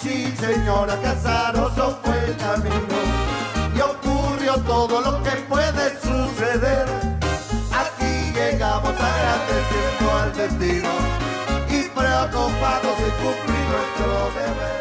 sí, señora, Casaroso fue el camino. Y ocurrió todo lo que puede suceder. Aquí llegamos agradeciendo al destino y preocupados de cumplir nuestro deber.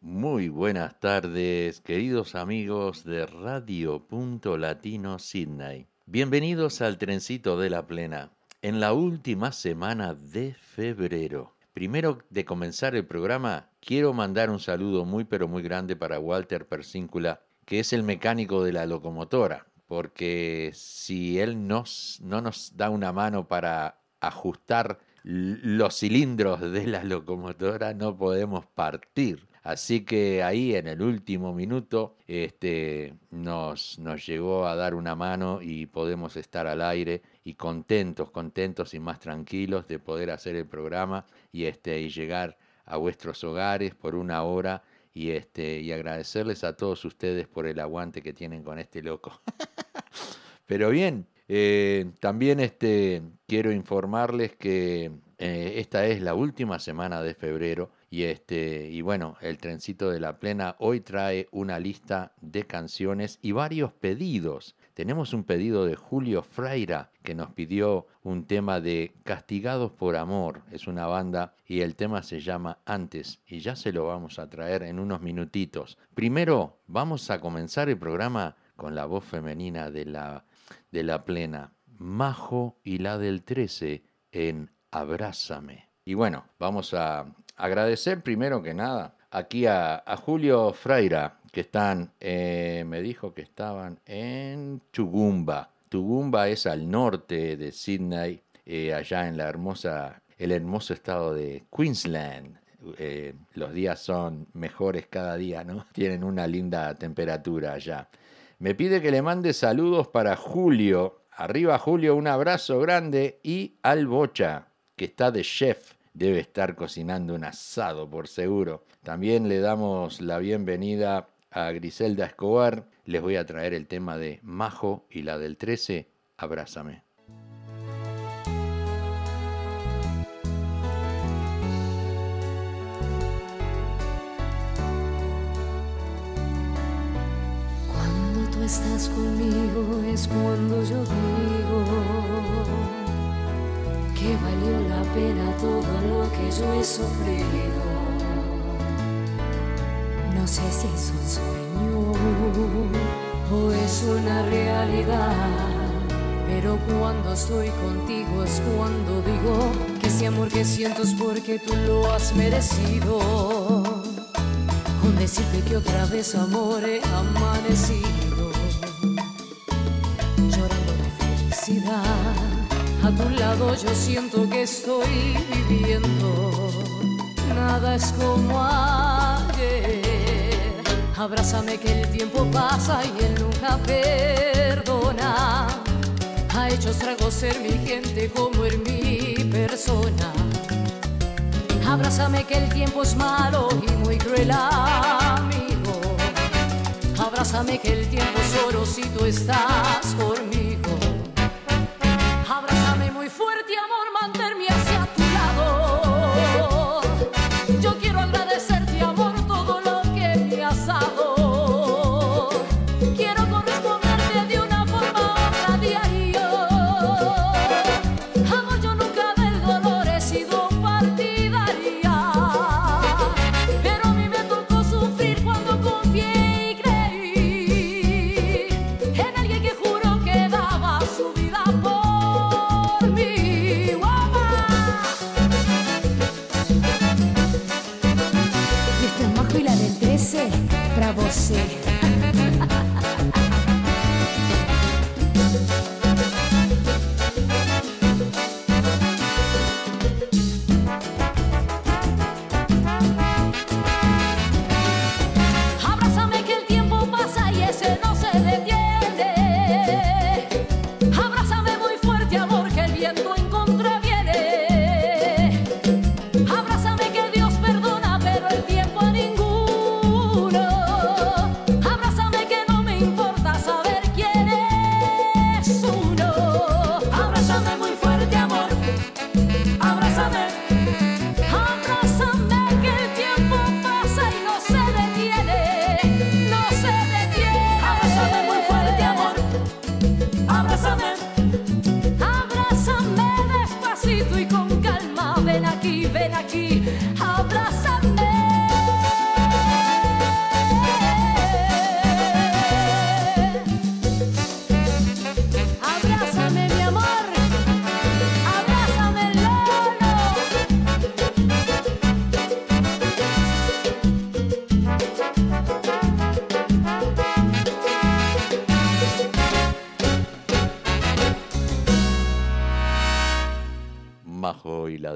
Muy buenas tardes, queridos amigos de Radio Punto Latino Sydney. Bienvenidos al Trencito de la Plena, en la última semana de febrero. Primero de comenzar el programa, quiero mandar un saludo muy pero muy grande para Walter Persíncula, que es el mecánico de la locomotora, porque si él nos, no nos da una mano para ajustar los cilindros de la locomotora, no podemos partir. Así que ahí en el último minuto este, nos, nos llegó a dar una mano y podemos estar al aire y contentos, contentos y más tranquilos de poder hacer el programa y, este, y llegar a vuestros hogares por una hora y, este, y agradecerles a todos ustedes por el aguante que tienen con este loco. Pero bien, eh, también este, quiero informarles que eh, esta es la última semana de febrero y, este, y bueno, el trencito de la plena hoy trae una lista de canciones y varios pedidos tenemos un pedido de Julio Freira que nos pidió un tema de Castigados por Amor. Es una banda y el tema se llama Antes y ya se lo vamos a traer en unos minutitos. Primero vamos a comenzar el programa con la voz femenina de la, de la plena, Majo y la del 13 en Abrázame. Y bueno, vamos a agradecer primero que nada aquí a, Julio Freira que están, eh, me dijo que estaban en Tugumba. Tugumba es al norte de Sydney, eh, allá en la hermosa, el hermoso estado de Queensland. Eh, los días son mejores cada día, ¿no? Tienen una linda temperatura allá. Me pide que le mande saludos para Julio. Arriba Julio, un abrazo grande. Y al Bocha, que está de chef. Debe estar cocinando un asado, por seguro. También le damos la bienvenida a Griselda Escobar, les voy a traer el tema de Majo y la del 13, Abrázame. Cuando tú estás conmigo es cuando yo digo que valió la pena todo lo que yo he sufrido no sé si es un sueño o es una realidad. Pero cuando estoy contigo es cuando digo que ese amor que siento es porque tú lo has merecido. Con decirte que otra vez amor he amanecido, llorando de felicidad. A tu lado yo siento que estoy viviendo. Nada es como ayer. Abrázame que el tiempo pasa y él nunca perdona. Ha hecho estragos ser mi gente como en mi persona. Abrázame que el tiempo es malo y muy cruel amigo. Abrázame que el tiempo es oro si tú estás conmigo. Abrázame muy fuerte amor,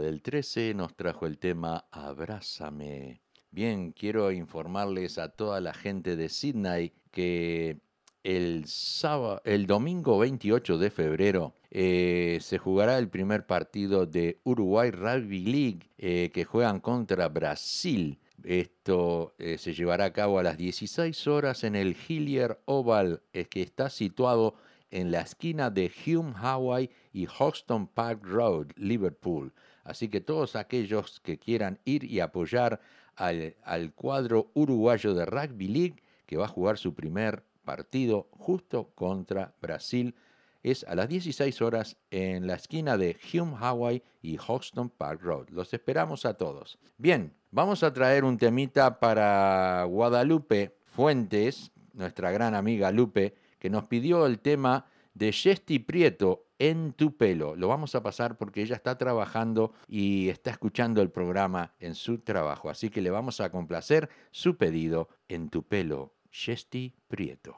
del 13, nos trajo el tema Abrázame. Bien, quiero informarles a toda la gente de Sydney que el, sábado, el domingo 28 de febrero eh, se jugará el primer partido de Uruguay Rugby League eh, que juegan contra Brasil. Esto eh, se llevará a cabo a las 16 horas en el Hillier Oval, que está situado en la esquina de Hume Hawaii y Hoxton Park Road, Liverpool. Así que todos aquellos que quieran ir y apoyar al, al cuadro uruguayo de Rugby League, que va a jugar su primer partido justo contra Brasil, es a las 16 horas en la esquina de Hume Hawaii y Hoxton Park Road. Los esperamos a todos. Bien, vamos a traer un temita para Guadalupe Fuentes, nuestra gran amiga Lupe, que nos pidió el tema de Jesti Prieto en tu pelo. Lo vamos a pasar porque ella está trabajando y está escuchando el programa en su trabajo. Así que le vamos a complacer su pedido en tu pelo, Jesti Prieto.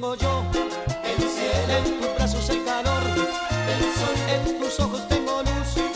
Tengo yo. El cielo. En tus brazos el calor. El sol. En tus ojos tengo luz.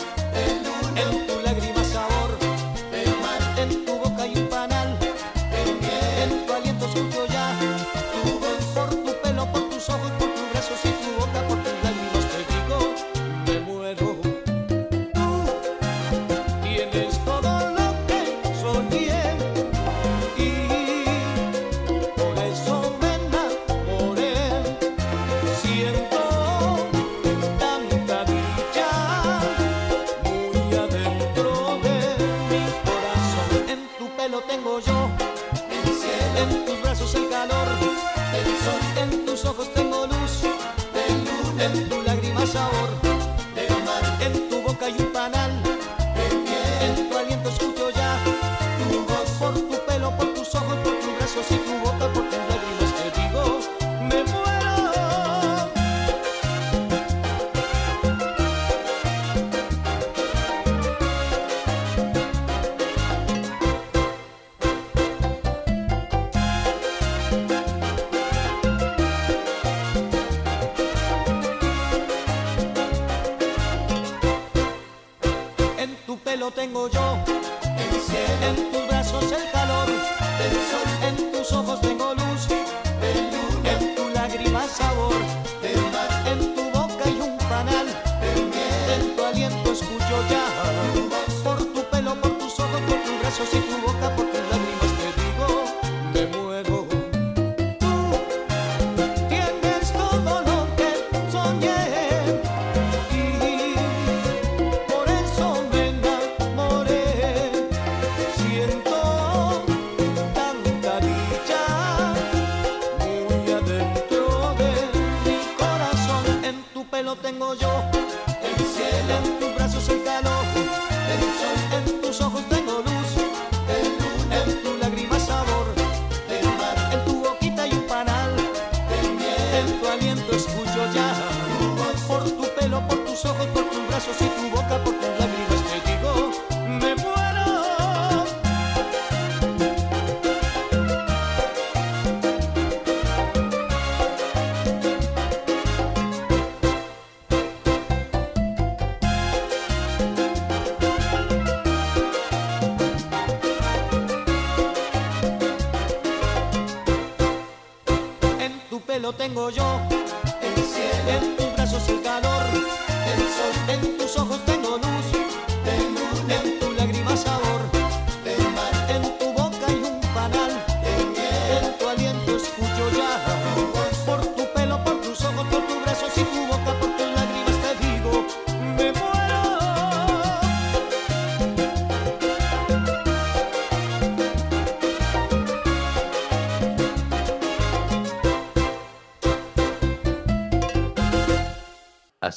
Tus ojos, por tus brazos y tu boca, por tus lágrimas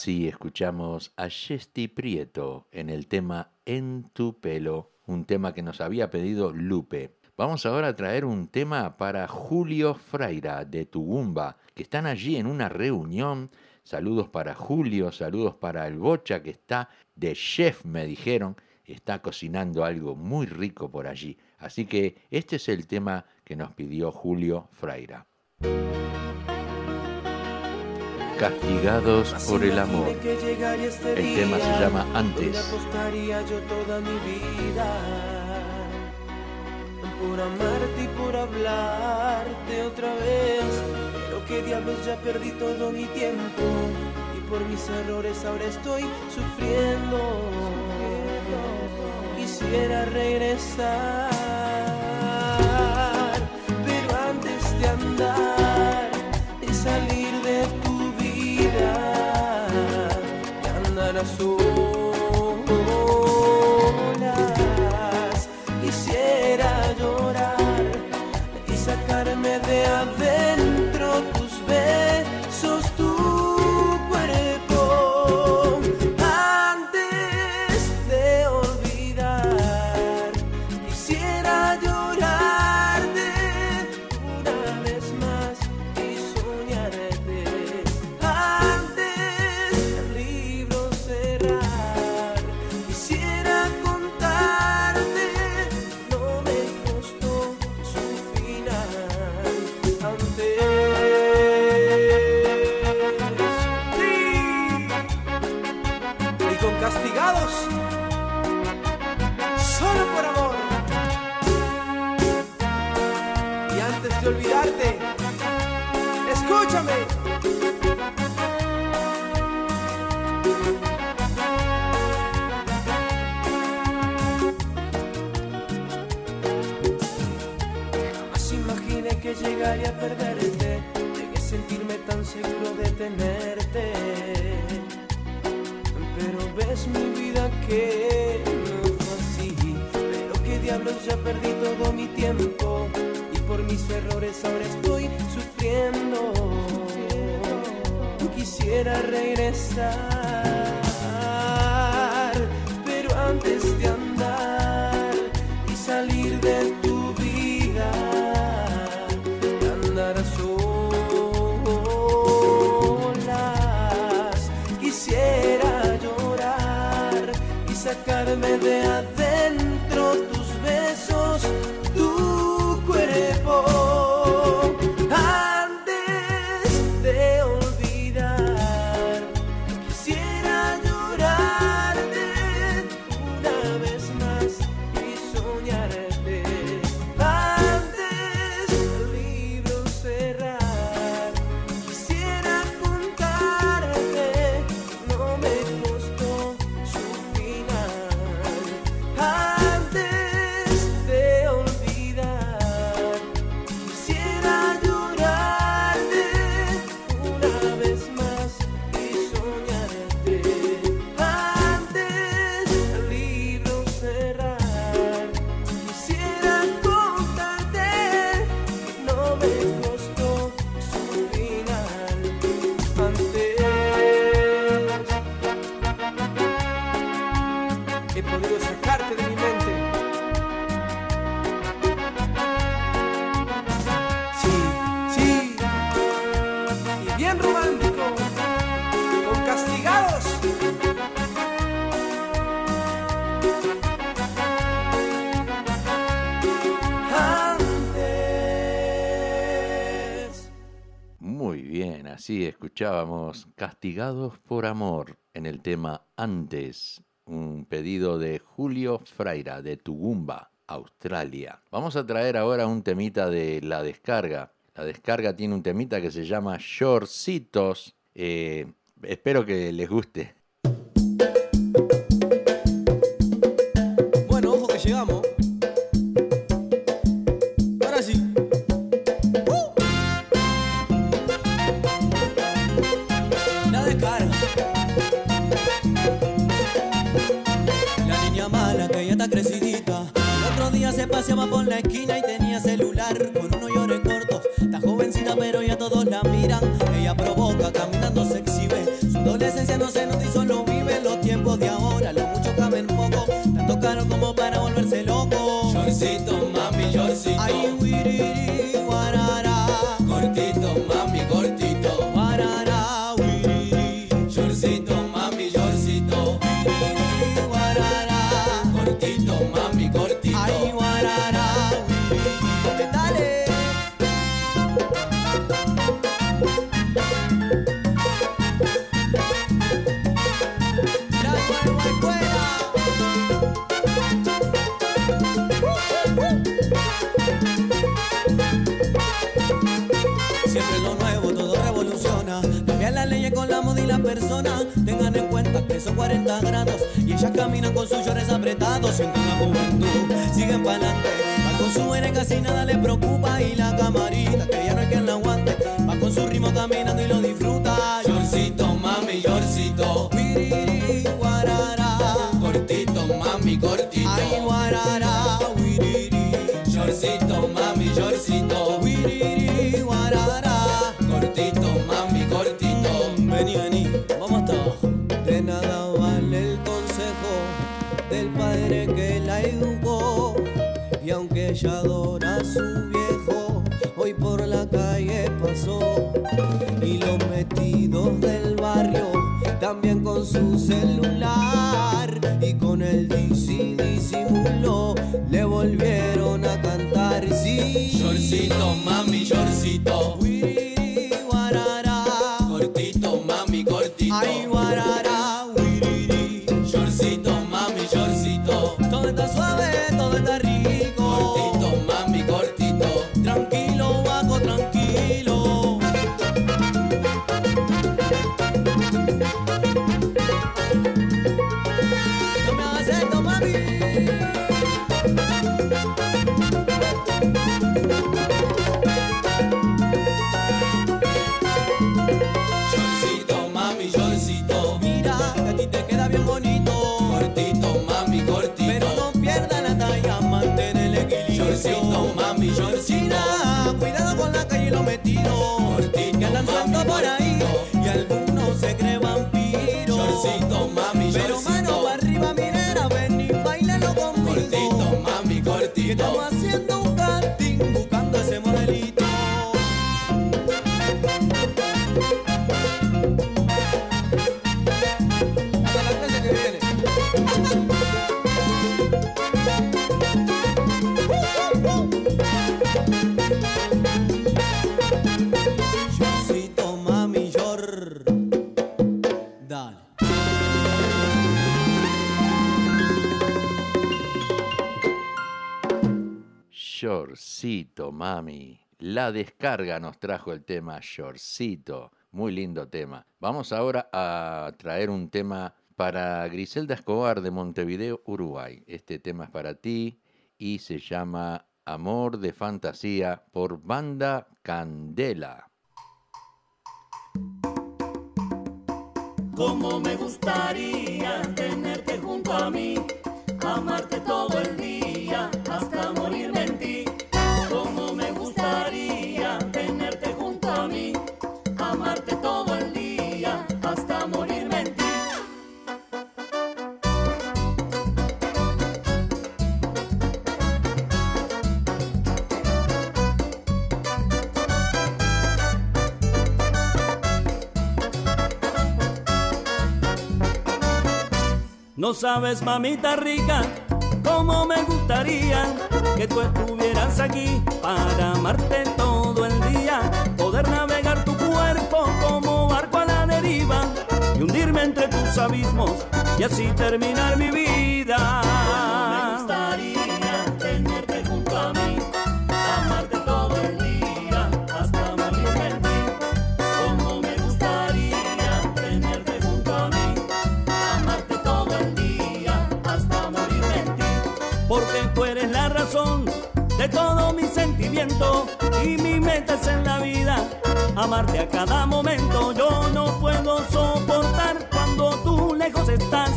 Así escuchamos a Jesti Prieto en el tema En tu pelo, un tema que nos había pedido Lupe. Vamos ahora a traer un tema para Julio Freira de Tugumba, que están allí en una reunión. Saludos para Julio, saludos para el Bocha, que está de chef, me dijeron, está cocinando algo muy rico por allí. Así que este es el tema que nos pidió Julio Freira. Castigados por el amor. El tema se llama Antes. por amarte y por hablarte otra vez. Pero que diablos ya perdí todo mi tiempo y por mis errores ahora estoy sufriendo. Quisiera regresar, pero antes de andar sacarme de adentro tus besos, escuchábamos Castigados por Amor en el tema Antes, un pedido de Julio Freira de Tugumba, Australia. Vamos a traer ahora un temita de la descarga. La descarga tiene un temita que se llama Shortcitos. Eh, espero que les guste. Se paseaba por la esquina y 40 grados. Y ellas caminan con sus llores apretados. Sienten la juventud, siguen para con su aire casi nada le preocupa. Y la camarita que volvieron a cantar. Sí, Yorcito, mami, Yorcito. Cuidado con la calle y lo metido. Que andan por ahí. Y algunos se creen vampiros. Yorcito, mami, Pero mano para arriba, minera, ven y bailalo conmigo. Cortito, mami, cortito. Que estamos haciendo Mami. La descarga nos trajo el tema Shortcito. Muy lindo tema. Vamos ahora a traer un tema para Griselda Escobar de Montevideo, Uruguay. Este tema es para ti y se llama Amor de Fantasía por Banda Candela. Como me gustaría tenerte junto a mí, amarte todo el día hasta morirme No sabes, mamita rica, cómo me gustaría que tú estuvieras aquí para amarte todo el día, poder navegar tu cuerpo como barco a la deriva y hundirme entre tus abismos y así terminar mi vida. Y mi meta es en la vida amarte a cada momento. Yo no puedo soportar cuando tú lejos estás.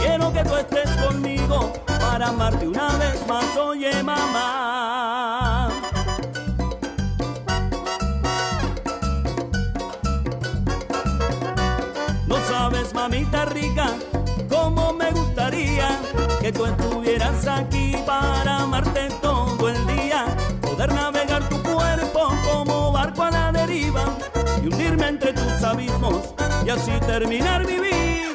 Quiero que tú estés conmigo para amarte una vez más. Oye, mamá. No sabes, mamita rica, cómo me gustaría que tú estuvieras aquí para amarte todo y así terminar mi vida.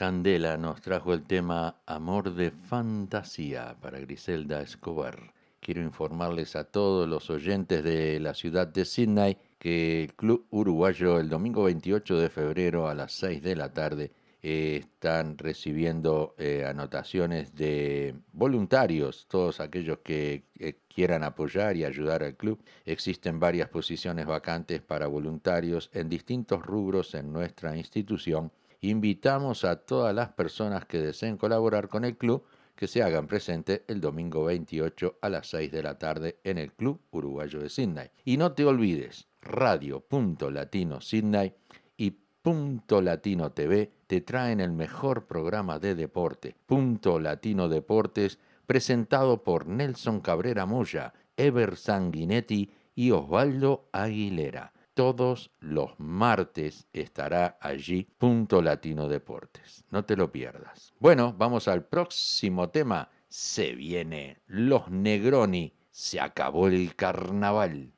Candela nos trajo el tema Amor de Fantasía para Griselda Escobar. Quiero informarles a todos los oyentes de la ciudad de Sydney que el Club Uruguayo el domingo 28 de febrero a las 6 de la tarde eh, están recibiendo eh, anotaciones de voluntarios, todos aquellos que eh, quieran apoyar y ayudar al club. Existen varias posiciones vacantes para voluntarios en distintos rubros en nuestra institución. Invitamos a todas las personas que deseen colaborar con el club que se hagan presente el domingo 28 a las 6 de la tarde en el Club Uruguayo de Sydney. Y no te olvides, Radio.Latino Sydney y Punto Latino TV te traen el mejor programa de deporte, Punto Latino Deportes, presentado por Nelson Cabrera Moya, Ever Sanguinetti y Osvaldo Aguilera. Todos los martes estará allí Punto Latino Deportes. No te lo pierdas. Bueno, vamos al próximo tema. Se viene Los Negroni. Se acabó el carnaval.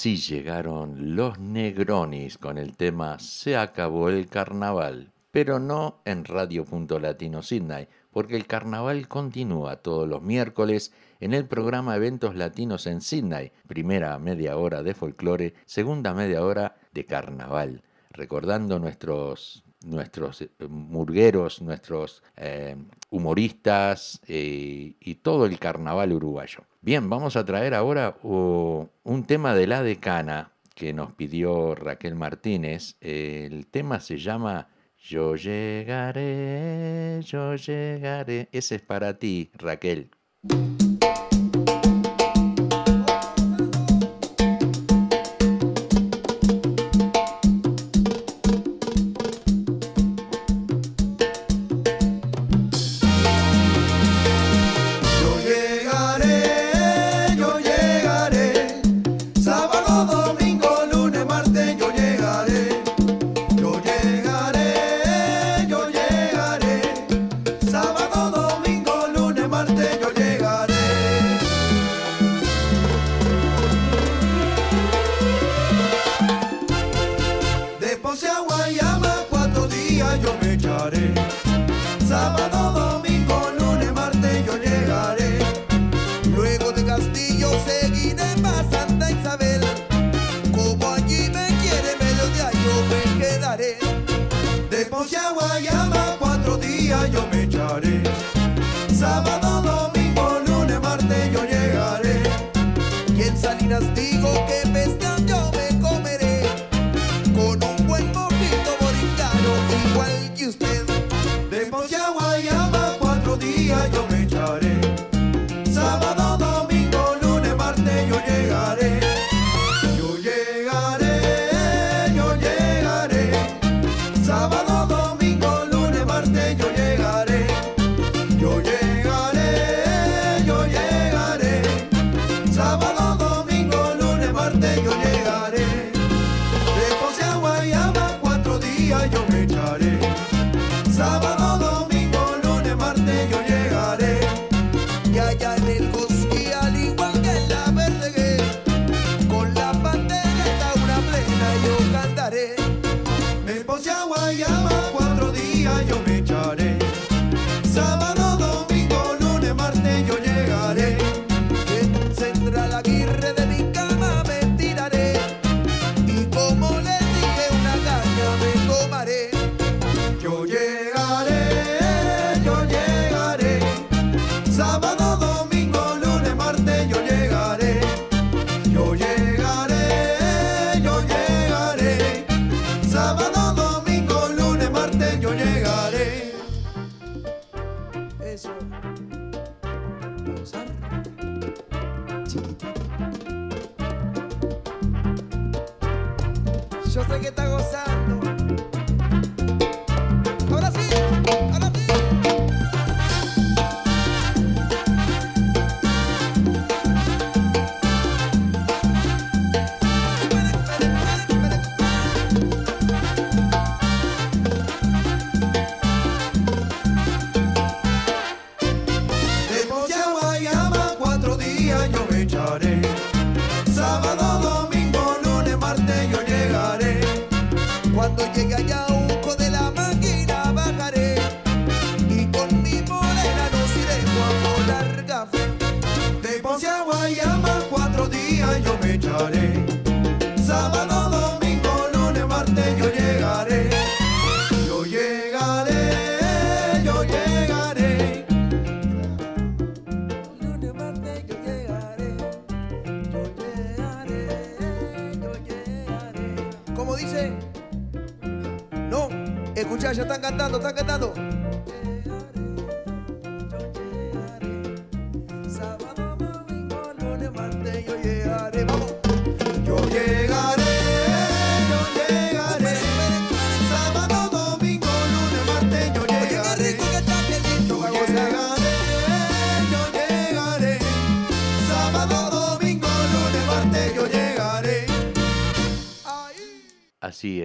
Así llegaron los Negronis con el tema Se acabó el carnaval, pero no en Radio Punto Latino Sydney, porque el carnaval continúa todos los miércoles en el programa Eventos Latinos en Sydney, primera media hora de folclore, segunda media hora de carnaval, recordando nuestros nuestros eh, murgueros, nuestros eh, humoristas eh, y todo el carnaval uruguayo. Bien, vamos a traer ahora un tema de la decana que nos pidió Raquel Martínez. El tema se llama Yo llegaré, yo llegaré. Ese es para ti, Raquel. Yo me echaré. Sábado,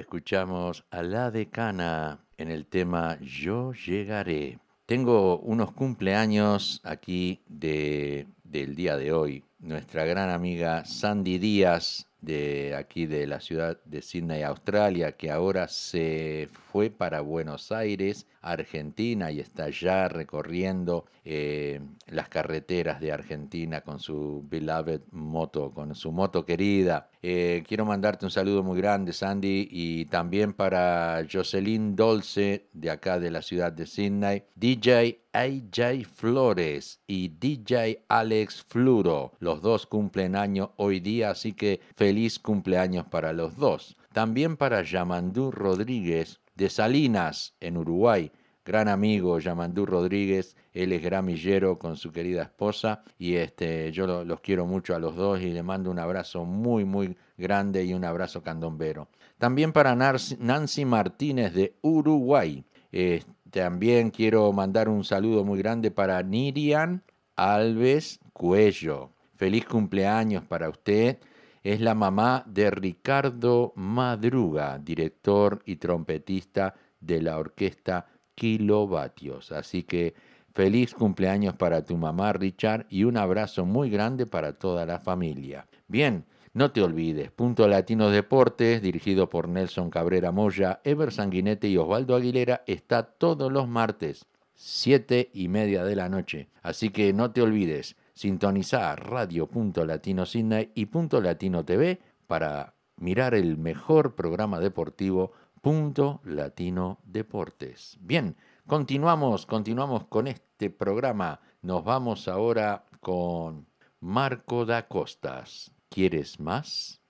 escuchamos a la decana en el tema Yo llegaré. Tengo unos cumpleaños aquí de, del día de hoy. Nuestra gran amiga Sandy Díaz de aquí de la ciudad de Sydney, Australia, que ahora se fue para Buenos Aires, Argentina, y está ya recorriendo eh, las carreteras de Argentina con su beloved moto, con su moto querida. Eh, quiero mandarte un saludo muy grande, Sandy, y también para Jocelyn Dolce, de acá de la ciudad de Sydney, DJ AJ Flores y DJ Alex Fluro. Los dos cumplen año hoy día, así que feliz cumpleaños para los dos. También para Yamandú Rodríguez de Salinas, en Uruguay. Gran amigo Yamandú Rodríguez, él es gramillero con su querida esposa y este, yo lo- los quiero mucho a los dos y le mando un abrazo muy, muy grande y un abrazo candombero. También para Nancy Martínez de Uruguay. Eh, también quiero mandar un saludo muy grande para Nirian Alves Cuello. Feliz cumpleaños para usted. Es la mamá de Ricardo Madruga, director y trompetista de la orquesta Kilovatios. Así que feliz cumpleaños para tu mamá, Richard, y un abrazo muy grande para toda la familia. Bien, no te olvides, Punto Latino Deportes, dirigido por Nelson Cabrera Moya, Ever Sanguinete y Osvaldo Aguilera, está todos los martes, siete y media de la noche. Así que no te olvides, sintonizar Radio Punto Latino Sydney y Punto Latino TV para mirar el mejor programa deportivo punto Latino Deportes. Bien, continuamos, continuamos con este programa. Nos vamos ahora con Marco da Costas. ¿Quieres más?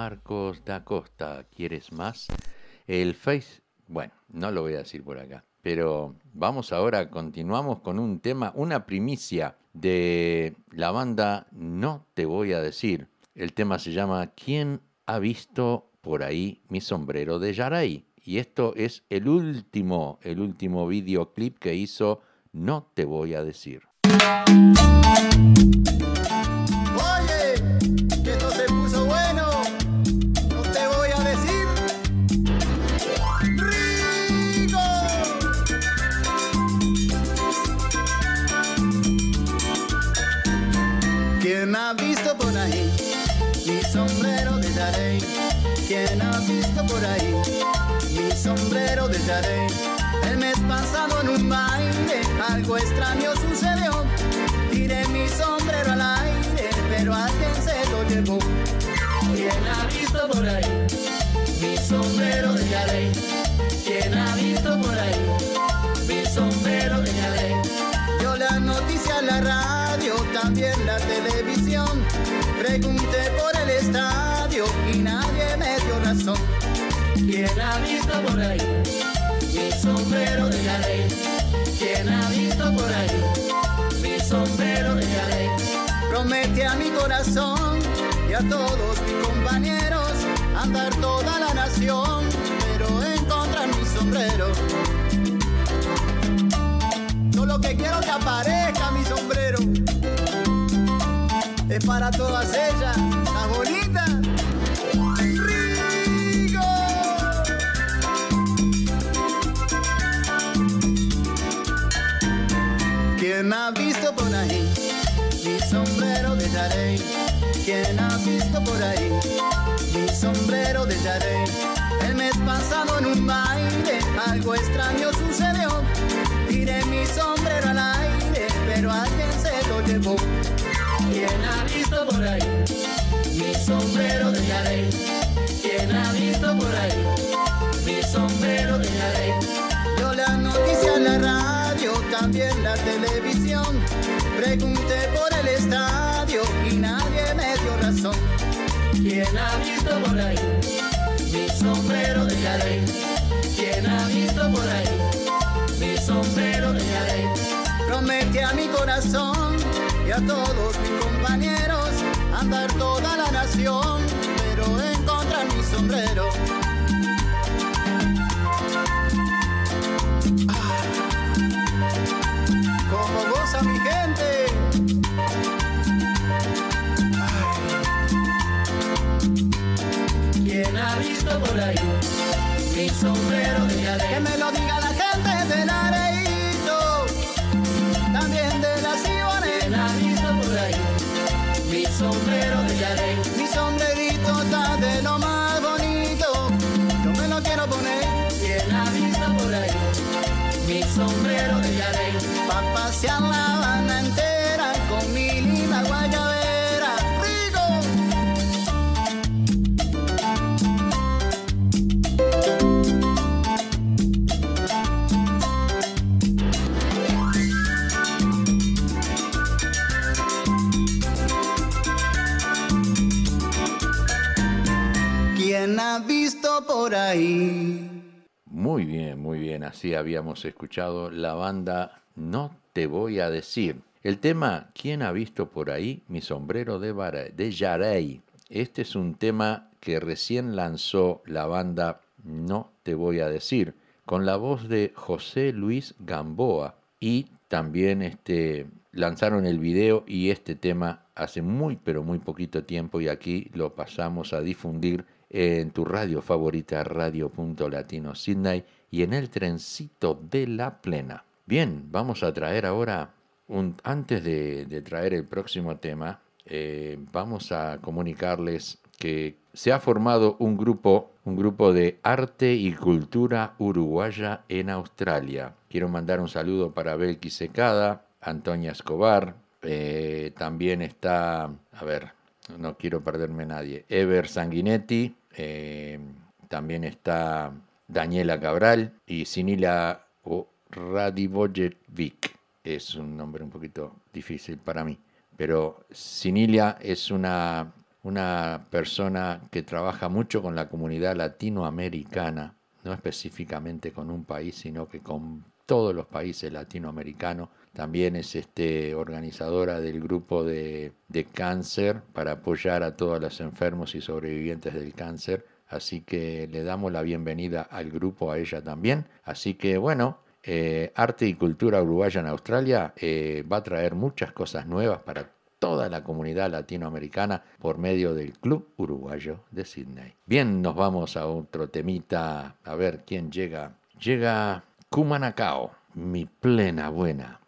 Marcos da Costa. ¿Quieres más? El Face, bueno, no lo voy a decir por acá, pero vamos ahora, continuamos con un tema, una primicia de la banda No Te Voy a Decir. El tema se llama ¿Quién ha visto por ahí mi sombrero de Yaray? Y esto es el último, el último videoclip que hizo No Te Voy a Decir. extraño sucedió. Tiré mi sombrero al aire, pero alguien se lo llevó. ¿Quién ha visto por ahí mi sombrero de Yaley? ¿Quién ha visto por ahí mi sombrero de Yaley? Yo la noticia la radio, también la televisión. Pregunté por el estadio y nadie me dio razón. ¿Quién ha visto por ahí mi sombrero de Yaley? Ley? Promete a mi corazón y a todos mis compañeros andar toda la nación, pero encontrar mi sombrero. Yo lo que quiero que aparezca mi sombrero es para todas ellas, ¿Quién ha visto por ahí mi sombrero de Yarey? ¿Quién ha visto por ahí mi sombrero de Yarey? El mes pasado en un baile algo extraño sucedió. Tiré mi sombrero al aire, pero alguien se lo llevó. ¿Quién ha visto por ahí mi sombrero de ley? ¿Quién ha visto por ahí también la televisión. Pregunté por el estadio y nadie me dio razón. ¿Quién ha visto por ahí mi sombrero de ley? ¿Quién ha visto por ahí mi sombrero de ley? Promete a mi corazón y a todos mis compañeros andar toda la nación, pero encontrar mi sombrero. Mi sombrero de ley? Que me lo diga la gente del Areito, también de la ¿Quién ha Cibané. visto por ahí mi sombrero de ley? Mi sombrerito está de lo más bonito, yo me lo quiero poner ¿Quién ha visto por ahí mi sombrero de ley? pa' pasear la Muy bien, muy bien. Así habíamos escuchado la banda No te voy a decir. El tema ¿Quién ha visto por ahí mi sombrero de Yarey? Este es un tema que recién lanzó la banda No te voy a decir, con la voz de José Luis Gamboa. Y también este, lanzaron el video y este tema hace muy pero muy poquito tiempo y aquí lo pasamos a difundir en tu radio favorita, Radio.Latino Sydney y en el trencito de la plena. Bien, vamos a traer ahora, antes de, de traer el próximo tema, eh, vamos a comunicarles que se ha formado un grupo, un grupo de arte y cultura uruguaya en Australia. Quiero mandar un saludo para Belki Secada, Antonia Escobar, eh, también está, a ver, no quiero perderme nadie, Ever Sanguinetti, eh, también está Daniela Cabral y Sinila Radivojevic. Es un nombre un poquito difícil para mí, pero Sinilia es una, una persona que trabaja mucho con la comunidad latinoamericana, no específicamente con un país, sino que con todos los países latinoamericanos. También es este, organizadora del grupo de, cáncer para apoyar a todos los enfermos y sobrevivientes del cáncer. Así que le damos la bienvenida al grupo, a ella también. Así que bueno, eh, Arte y Cultura Uruguaya en Australia eh, va a traer muchas cosas nuevas para toda la comunidad latinoamericana por medio del Club Uruguayo de Sydney. Bien, nos vamos a otro temita, a ver quién llega. Llega Cumanacao, mi plena buena.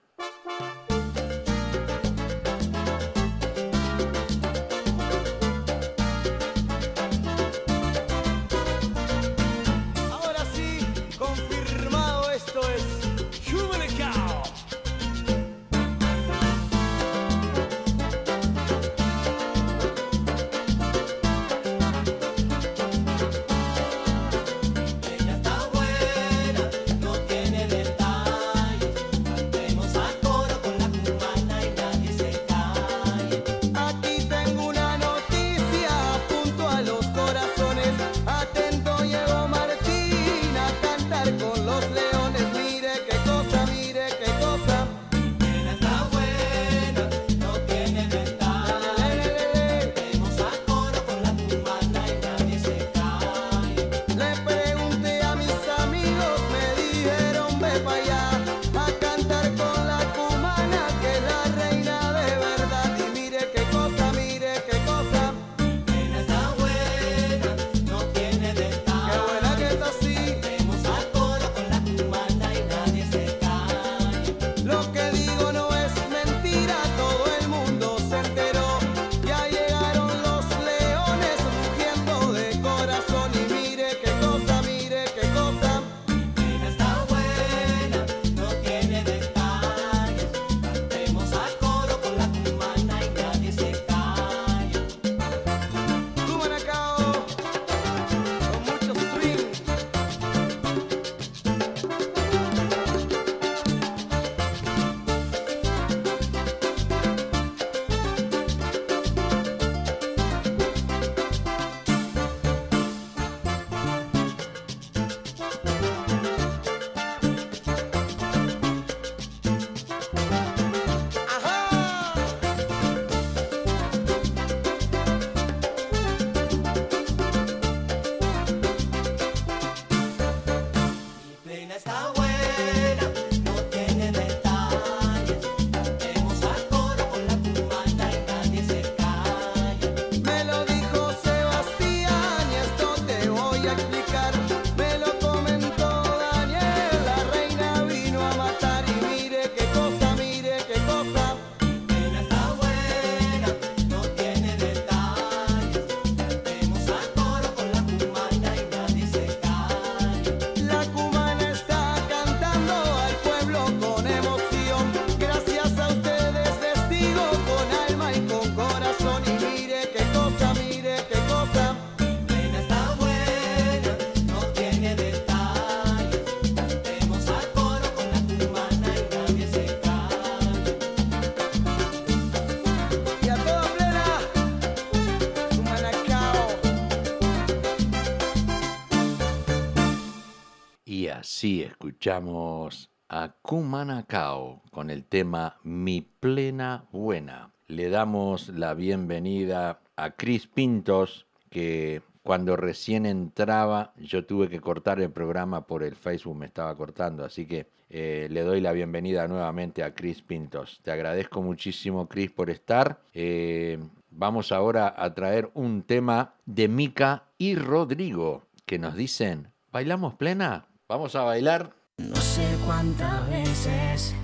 Sí, escuchamos a Kumanakao con el tema Mi Plena Buena. Le damos la bienvenida a Cris Pintos, que cuando recién entraba yo tuve que cortar el programa por el Facebook, me estaba cortando, así que eh, le doy la bienvenida nuevamente a Cris Pintos. Te agradezco muchísimo, Cris, por estar. Eh, vamos ahora a traer un tema de Mica y Rodrigo, que nos dicen, ¿bailamos plena? Vamos a bailar. No sé cuántas veces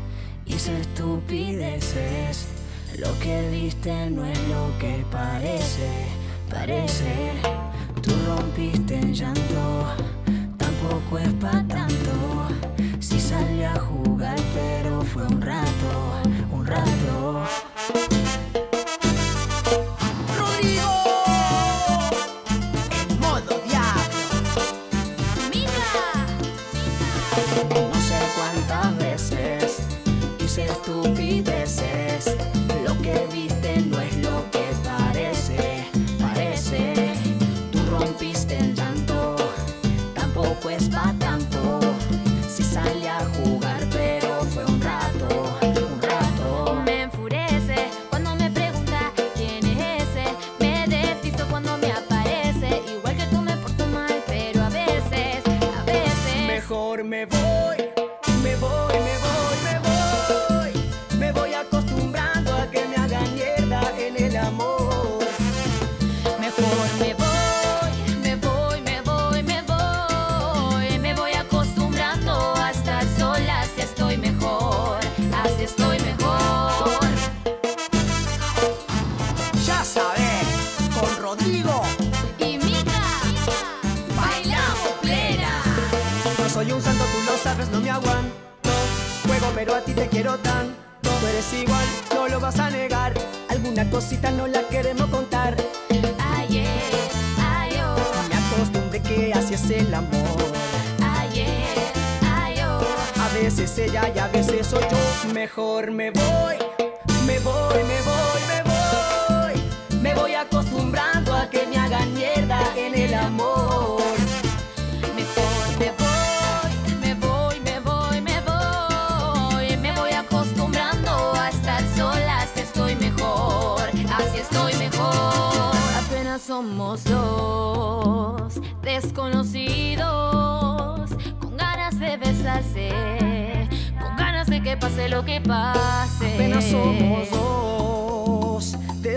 hice estupideces. Lo que viste no es lo que parece, parece. Tú rompiste en llanto, tampoco es pa' tanto. Si sí salí a jugar, pero fue un rato.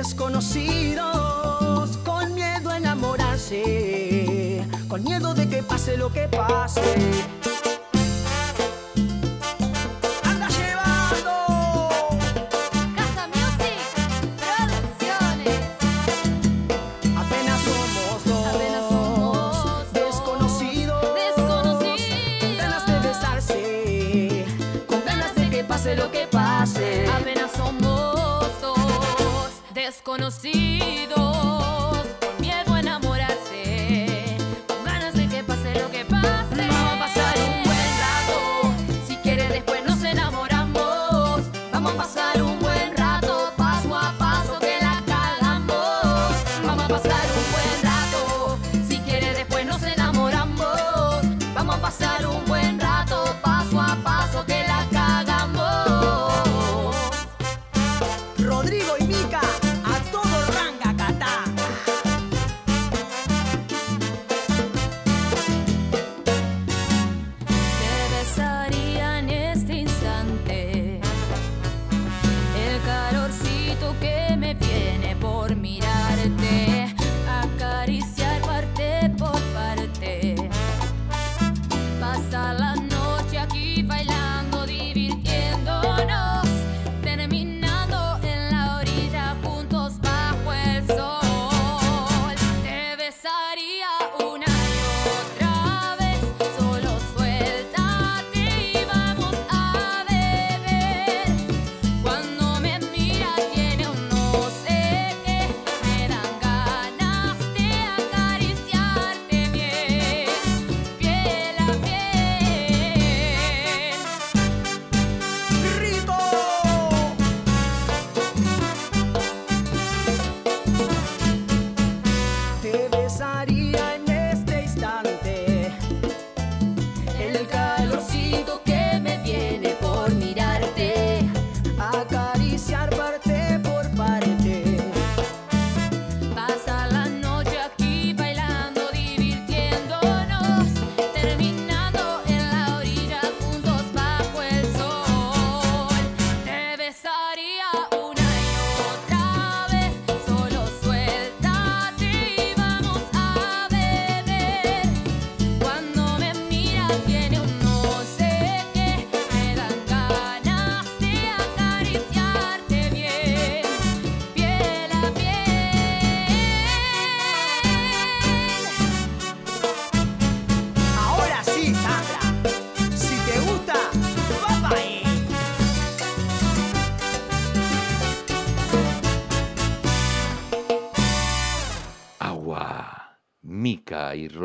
desconocidos, con miedo a enamorarse, con miedo de que pase lo que pase.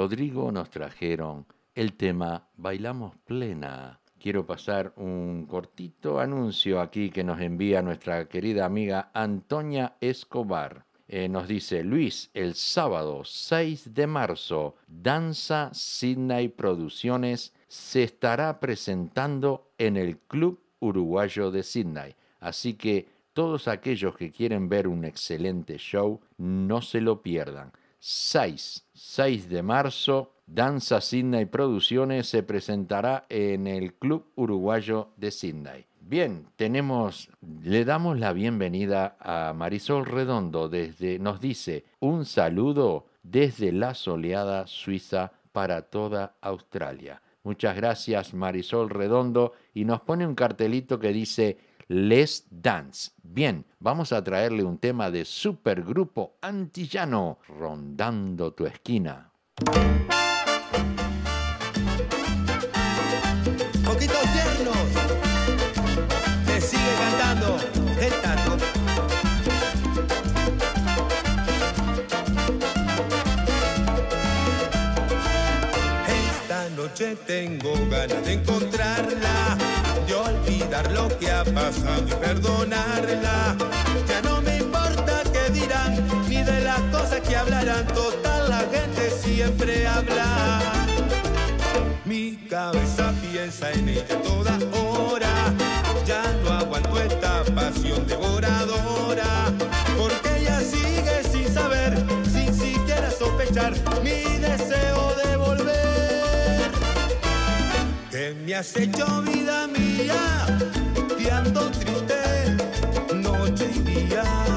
Rodrigo nos trajeron el tema Bailamos Plena. Quiero pasar un cortito anuncio aquí que nos envía nuestra querida amiga Antonia Escobar. Eh, nos dice Luis, el sábado 6 de marzo, Danza Sydney Producciones se estará presentando en el Club Uruguayo de Sydney. Así que todos aquellos que quieren ver un excelente show, no se lo pierdan. 6, 6 de marzo, Danza Sydney Producciones se presentará en el Club Uruguayo de Sydney. Bien, tenemos, le damos la bienvenida a Marisol Redondo desde, nos dice, un saludo desde la soleada Suiza para toda Australia. Muchas gracias Marisol Redondo y nos pone un cartelito que dice Les Dance. Bien, vamos a traerle un tema de supergrupo antillano, rondando tu esquina. Poquitos tiernos. Te sigue cantando el tato. Esta noche tengo ganas de encontrarla, de lo que ha pasado y perdonarla. Ya no me importa qué dirán, ni de las cosas que hablarán, total la gente siempre habla. Mi cabeza piensa en ella toda hora. Ya no aguanto esta pasión devoradora. Porque ella sigue sin saber, sin siquiera sospechar mi deseo me has hecho vida mía, que ando triste noche y día.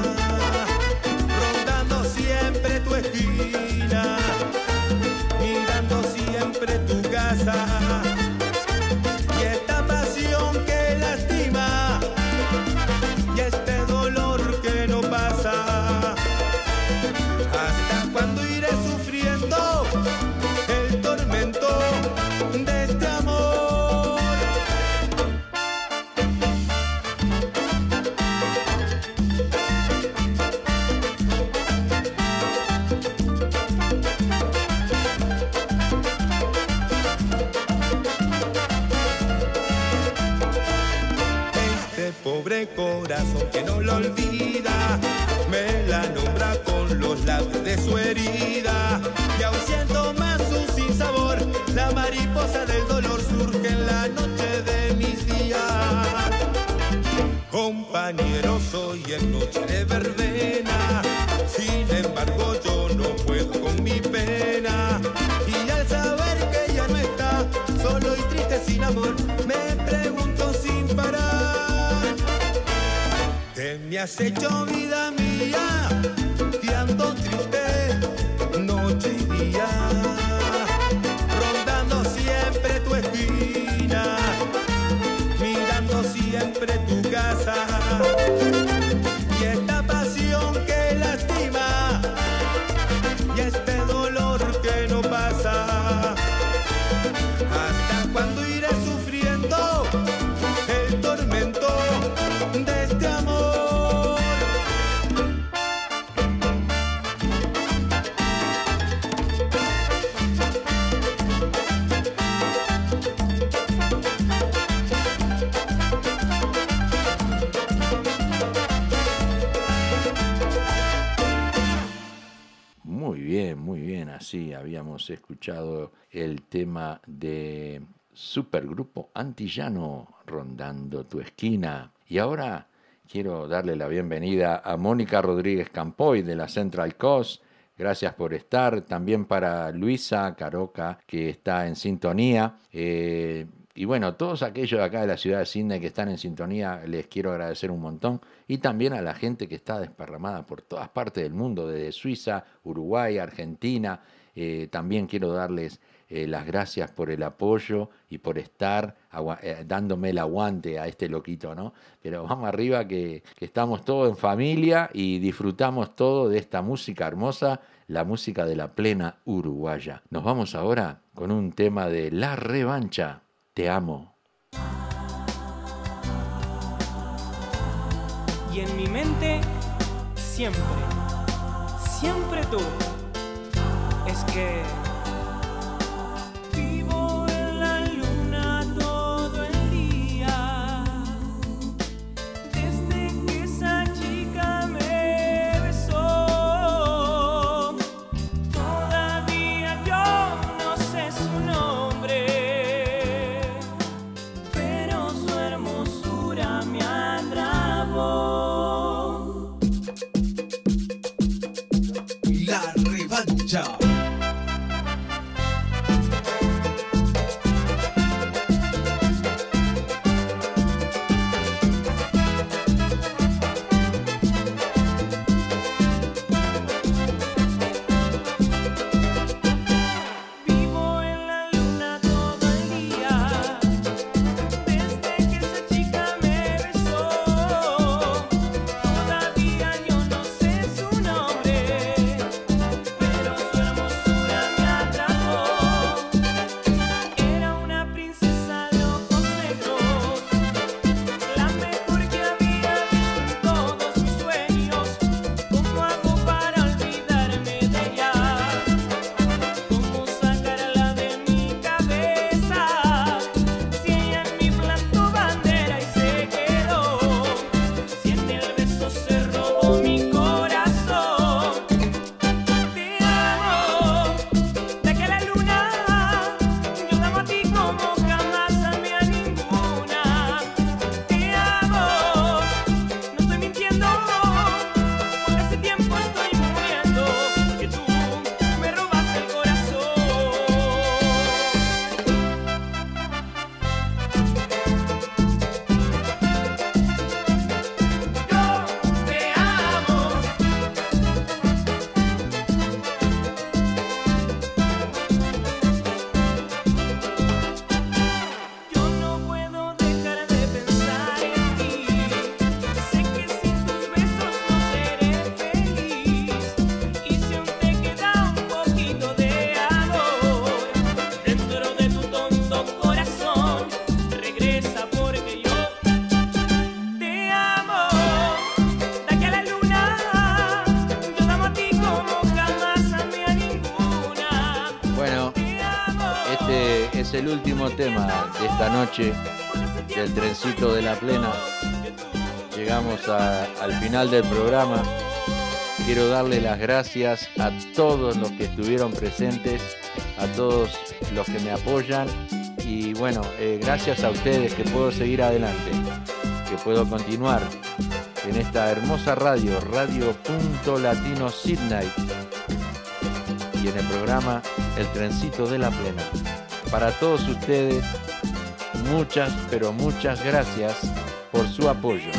Corazón que no lo olvida, me la nombra con los labios de su herida. Y aún siento más su sinsabor, la mariposa del dolor surge en la noche de mis días. Compañero, soy en noche de verbena, sin embargo yo no puedo con mi pena. Y al saber que ya no está, solo y triste sin amor, has hecho vida mía? Ando triste noche y día. Así habíamos escuchado el tema de supergrupo antillano rondando tu esquina. Y ahora quiero darle la bienvenida a Mónica Rodríguez Campoy de la Central Coast. Gracias por estar. También para Luisa Caroca, que está en sintonía. Eh, y bueno, todos aquellos de acá de la ciudad de Sydney que están en sintonía, les quiero agradecer un montón. Y también a la gente que está desparramada por todas partes del mundo, desde Suiza, Uruguay, Argentina. Eh, también quiero darles eh, las gracias por el apoyo y por estar eh, dándome el aguante a este loquito, ¿no? Pero vamos arriba que, que estamos todos en familia y disfrutamos todo de esta música hermosa, la música de la plena uruguaya. Nos vamos ahora con un tema de La Revancha. Te amo. Y en mi mente, siempre, siempre tú. scared. Al final del programa. Quiero darle las gracias a todos los que estuvieron presentes, a todos los que me apoyan y bueno, eh, gracias a ustedes que puedo seguir adelante, que puedo continuar en esta hermosa radio, Radio Punto Latino Sydney y en el programa El Trencito de la Plena. Para todos ustedes, muchas, pero muchas gracias por su apoyo.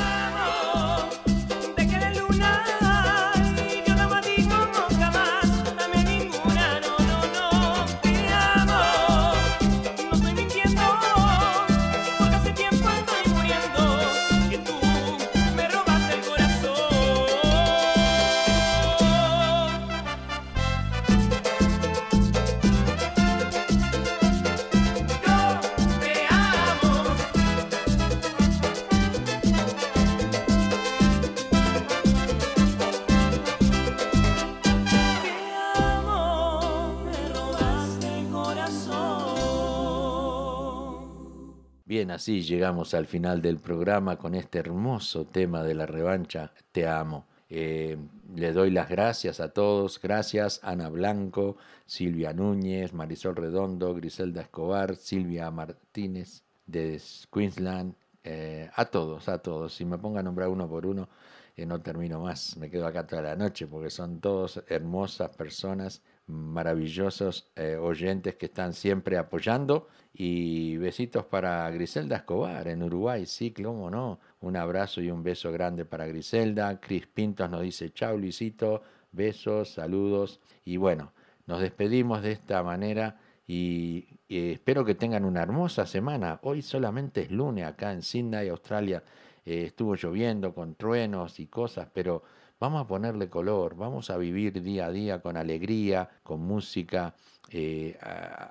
Así llegamos al final del programa con este hermoso tema de la revancha, Te amo. Eh, le doy las gracias a todos, gracias Ana Blanco, Silvia Núñez, Marisol Redondo, Griselda Escobar, Silvia Martínez de Queensland, eh, a todos, a todos. Si me pongo a nombrar uno por uno, eh, no termino más, me quedo acá toda la noche porque son todos hermosas personas, maravillosos eh, oyentes que están siempre apoyando y besitos para Griselda Escobar en Uruguay, sí, cómo no. Un abrazo y un beso grande para Griselda. Cris Pintos nos dice chau Luisito, besos, saludos y bueno, nos despedimos de esta manera y, espero que tengan una hermosa semana. Hoy solamente es lunes acá en Sydney, Australia. Eh, estuvo lloviendo con truenos y cosas, pero vamos a ponerle color, vamos a vivir día a día con alegría, con música, eh,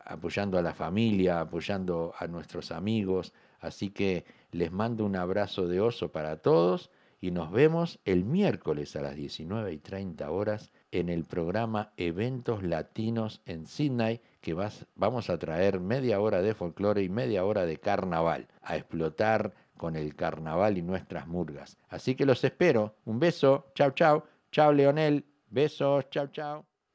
apoyando a la familia, apoyando a nuestros amigos. Así que les mando un abrazo de oso para todos y nos vemos el miércoles a las 19 y 30 horas en el programa Eventos Latinos en Sydney, que vas- vamos a traer media hora de folclore y media hora de carnaval, a explotar con el carnaval y nuestras murgas. Así que los espero. Un beso. Chau, chau. Chau, Leonel. Besos. Chau, chau.